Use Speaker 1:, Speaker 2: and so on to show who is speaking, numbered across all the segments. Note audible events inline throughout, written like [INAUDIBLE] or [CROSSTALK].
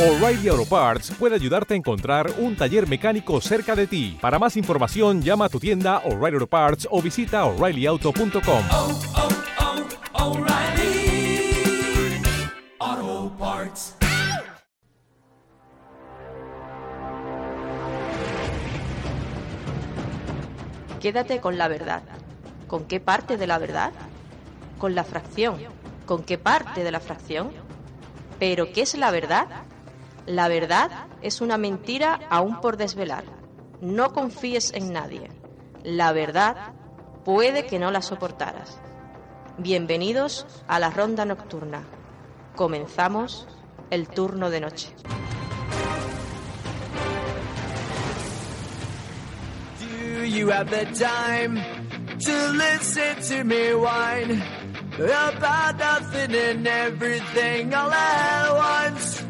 Speaker 1: O'Reilly Auto Parts puede ayudarte a encontrar un taller mecánico cerca de ti. Para más información, llama a tu tienda O'Reilly Auto Parts o visita oreillyauto.com.
Speaker 2: oh, oh, Parts.
Speaker 3: Quédate con la verdad. ¿Con qué parte de la verdad? Con la fracción. ¿Con qué parte de la fracción? ¿Pero qué es la verdad? La verdad es una mentira aún por desvelar. No confíes en nadie. La verdad puede que no la soportaras. Bienvenidos a la ronda nocturna. Comenzamos el turno de noche.
Speaker 4: Whine?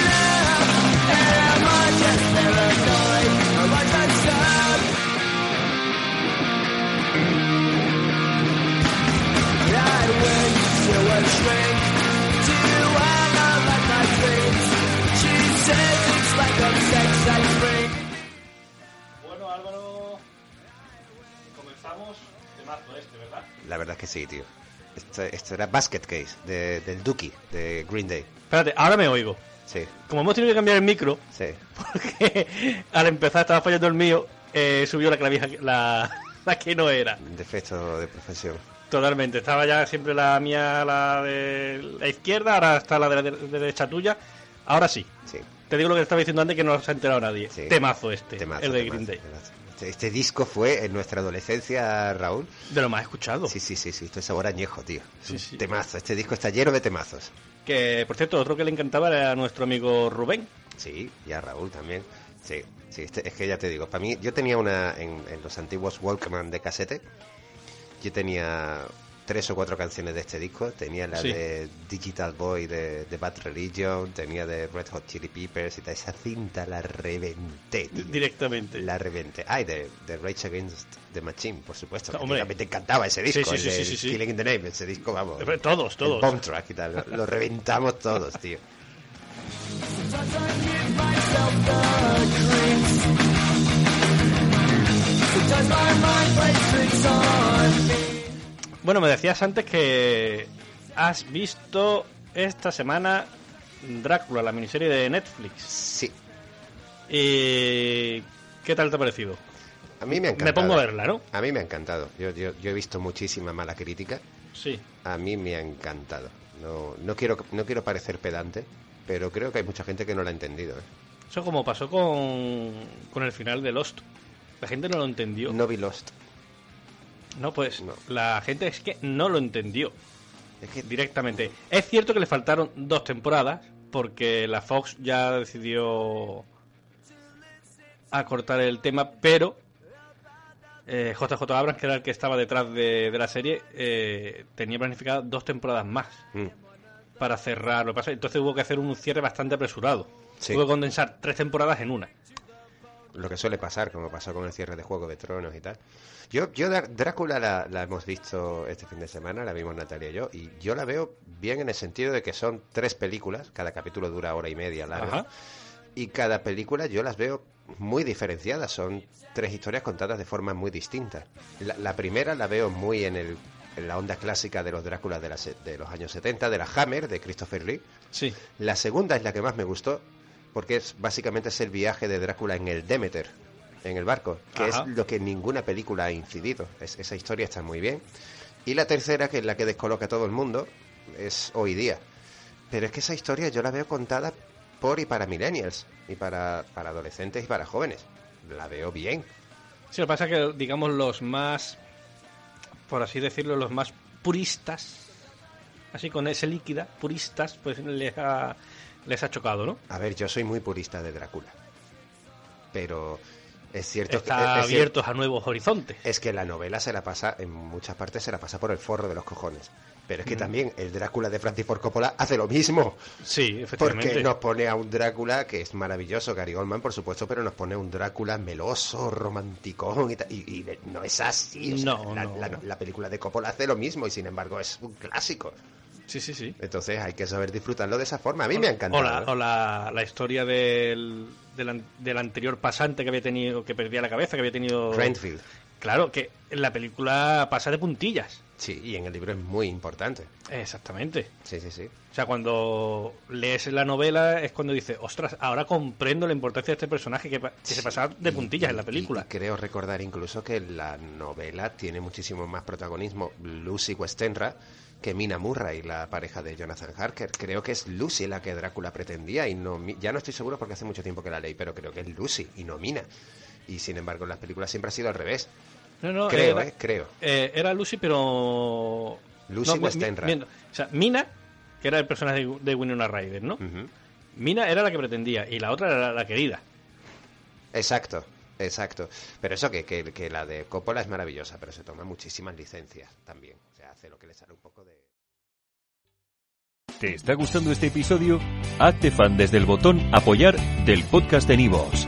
Speaker 5: que sí, tío. Esto, esto era Basket Case de, del Dookie, de Green Day.
Speaker 6: Espérate, ahora me oigo.
Speaker 5: Sí,
Speaker 6: Como hemos tenido que cambiar el micro,
Speaker 5: sí. [LAUGHS]
Speaker 6: porque al empezar estaba fallando el mío, eh, subió la clavija, la, [LAUGHS] la que no era.
Speaker 5: Defecto de profesión.
Speaker 6: Totalmente, estaba ya siempre la mía, la de la izquierda, ahora está la de la de- de derecha tuya. Ahora sí.
Speaker 5: Sí.
Speaker 6: Te digo lo que estaba diciendo antes que no se ha enterado nadie.
Speaker 5: Sí.
Speaker 6: Temazo este,
Speaker 5: Temazo,
Speaker 6: el de
Speaker 5: temazo,
Speaker 6: Green Day.
Speaker 5: temazo. Este, este disco fue en nuestra adolescencia, Raúl.
Speaker 6: De lo más escuchado.
Speaker 5: Sí, sí, sí, sí. Esto es sabor añejo, tío.
Speaker 6: Sí, sí.
Speaker 5: Temazo. Este disco está lleno de temazos.
Speaker 6: Que, por cierto, otro que le encantaba era nuestro amigo Rubén.
Speaker 5: Sí, y a Raúl también. Sí, sí, este- es que ya te digo, para mí, yo tenía una en, en los antiguos Walkman de casete, yo tenía tres o cuatro canciones de este disco, tenía la
Speaker 6: Sí.
Speaker 5: de Digital Boy de, de Bad Religion, tenía de Red Hot Chili Peppers y tal, esa cinta la reventé, tío.
Speaker 6: Directamente.
Speaker 5: La reventé. Ay, de, de Rage Against the Machine, por supuesto.
Speaker 6: Hombre.
Speaker 5: te encantaba ese disco,
Speaker 6: sí,
Speaker 5: el
Speaker 6: sí,
Speaker 5: de
Speaker 6: sí, sí, sí.
Speaker 5: Killing in the Name, ese disco, vamos.
Speaker 6: Eh, Todos,
Speaker 5: El
Speaker 6: todos.
Speaker 5: bomb track y tal, lo, lo reventamos todos, tío.
Speaker 4: Sometimes my mind plays tricks on me.
Speaker 6: Bueno, me decías antes que has visto esta semana Drácula, la miniserie de Netflix.
Speaker 5: Sí,
Speaker 6: ¿Y qué tal te ha parecido?
Speaker 5: a mí me ha
Speaker 6: Me
Speaker 5: encantado.
Speaker 6: pongo a verla, ¿no?
Speaker 5: A mí me ha encantado. Yo, yo, yo he visto muchísima mala crítica.
Speaker 6: Sí.
Speaker 5: A mí me ha encantado. No, no, quiero, no quiero parecer pedante, pero creo que hay mucha gente que no la ha entendido. ¿eh?
Speaker 6: Eso como pasó con, con el final de Lost. La gente no lo entendió.
Speaker 5: No vi Lost.
Speaker 6: No, pues
Speaker 5: No.
Speaker 6: la gente es que no lo entendió
Speaker 5: Es que
Speaker 6: directamente. Es cierto que le faltaron dos temporadas porque la Fox ya decidió acortar el tema, pero eh, JJ Abrams, que era el que estaba detrás de, de la serie, eh, tenía planificado dos temporadas más
Speaker 5: Mm,
Speaker 6: para cerrar lo que pasa. Entonces hubo que hacer un cierre bastante apresurado.
Speaker 5: Sí.
Speaker 6: Hubo que condensar tres temporadas en una.
Speaker 5: Lo que suele pasar, como pasó con el cierre de Juego de Tronos y tal. Yo, yo Drácula la, la hemos visto este fin de semana, la vimos Natalia y yo, y yo la veo bien en el sentido de que son tres películas, cada capítulo dura hora y media larga,
Speaker 6: Ajá.
Speaker 5: y cada película yo las veo muy diferenciadas, son tres historias contadas de formas muy distintas. La, la primera la veo muy en, el, en la onda clásica de los Dráculas de, la de los años 70, de la Hammer, de Christopher Lee.
Speaker 6: Sí.
Speaker 5: La segunda es la que más me gustó, porque es básicamente es el viaje de Drácula en el Demeter, en el barco, que
Speaker 6: Ajá.
Speaker 5: es lo que ninguna película ha incidido. Es- esa historia está muy bien. Y la tercera, que es la que descoloca a todo el mundo, es hoy día. Pero es que esa historia yo la veo contada por y para millennials, y para, para adolescentes y para jóvenes. La veo bien.
Speaker 6: Sí, lo que pasa es que, digamos, los más, por así decirlo, los más puristas, así con ese líquida, puristas, pues les ha, les ha chocado, ¿no?
Speaker 5: A ver, yo soy muy purista de Drácula. pero es cierto
Speaker 6: Está
Speaker 5: que... es-
Speaker 6: abiertos a nuevos horizontes.
Speaker 5: Es que la novela se la pasa, en muchas partes se la pasa por el forro de los cojones. Pero es que también el Drácula de Francis Ford Coppola hace lo mismo.
Speaker 6: Sí, efectivamente.
Speaker 5: Porque nos pone a un Drácula que es maravilloso, Gary Oldman, por supuesto, pero nos pone a un Drácula meloso, romanticón y, y- y no es así. o sea,
Speaker 6: No,
Speaker 5: la,
Speaker 6: no.
Speaker 5: la- la película de Coppola hace lo mismo y sin embargo es un clásico.
Speaker 6: Sí, sí, sí.
Speaker 5: Entonces hay que saber disfrutarlo de esa forma. A mí me ha encantado.
Speaker 6: O la,
Speaker 5: ¿eh?
Speaker 6: o la, la historia del, del, del anterior pasante que había tenido, que perdía la cabeza, que había tenido...
Speaker 5: Renfield.
Speaker 6: Claro, que en la película pasa de puntillas.
Speaker 5: Sí, y en el libro es muy importante.
Speaker 6: Exactamente.
Speaker 5: Sí, sí, sí.
Speaker 6: O sea, cuando lees la novela es cuando dices, ostras, ahora comprendo la importancia de este personaje que, se pasaba de puntillas en la película.
Speaker 5: y creo recordar incluso que la novela tiene muchísimo más protagonismo Lucy Westenra que Mina Murray, la pareja de Jonathan Harker. Creo que es Lucy la que Drácula pretendía y no ya no estoy seguro porque hace mucho tiempo que la leí, pero creo que es Lucy y no Mina. Y sin embargo en las películas siempre ha sido al revés.
Speaker 6: No, no,
Speaker 5: Creo,
Speaker 6: era,
Speaker 5: eh, creo.
Speaker 6: eh, era Lucy, pero...
Speaker 5: Lucy
Speaker 6: no, mi-
Speaker 5: Westenra.
Speaker 6: mi- o sea, Mina, que era el personaje de, de Winona Ryder, ¿no? Mina era la que pretendía y la otra era la, la querida.
Speaker 5: Exacto, exacto. Pero eso que, que, que la de Coppola es maravillosa, pero se toma muchísimas licencias también. O sea, hace lo que le sale un poco de...
Speaker 7: ¿Te está gustando este episodio? Hazte fan desde el botón Apoyar del podcast de Nivos.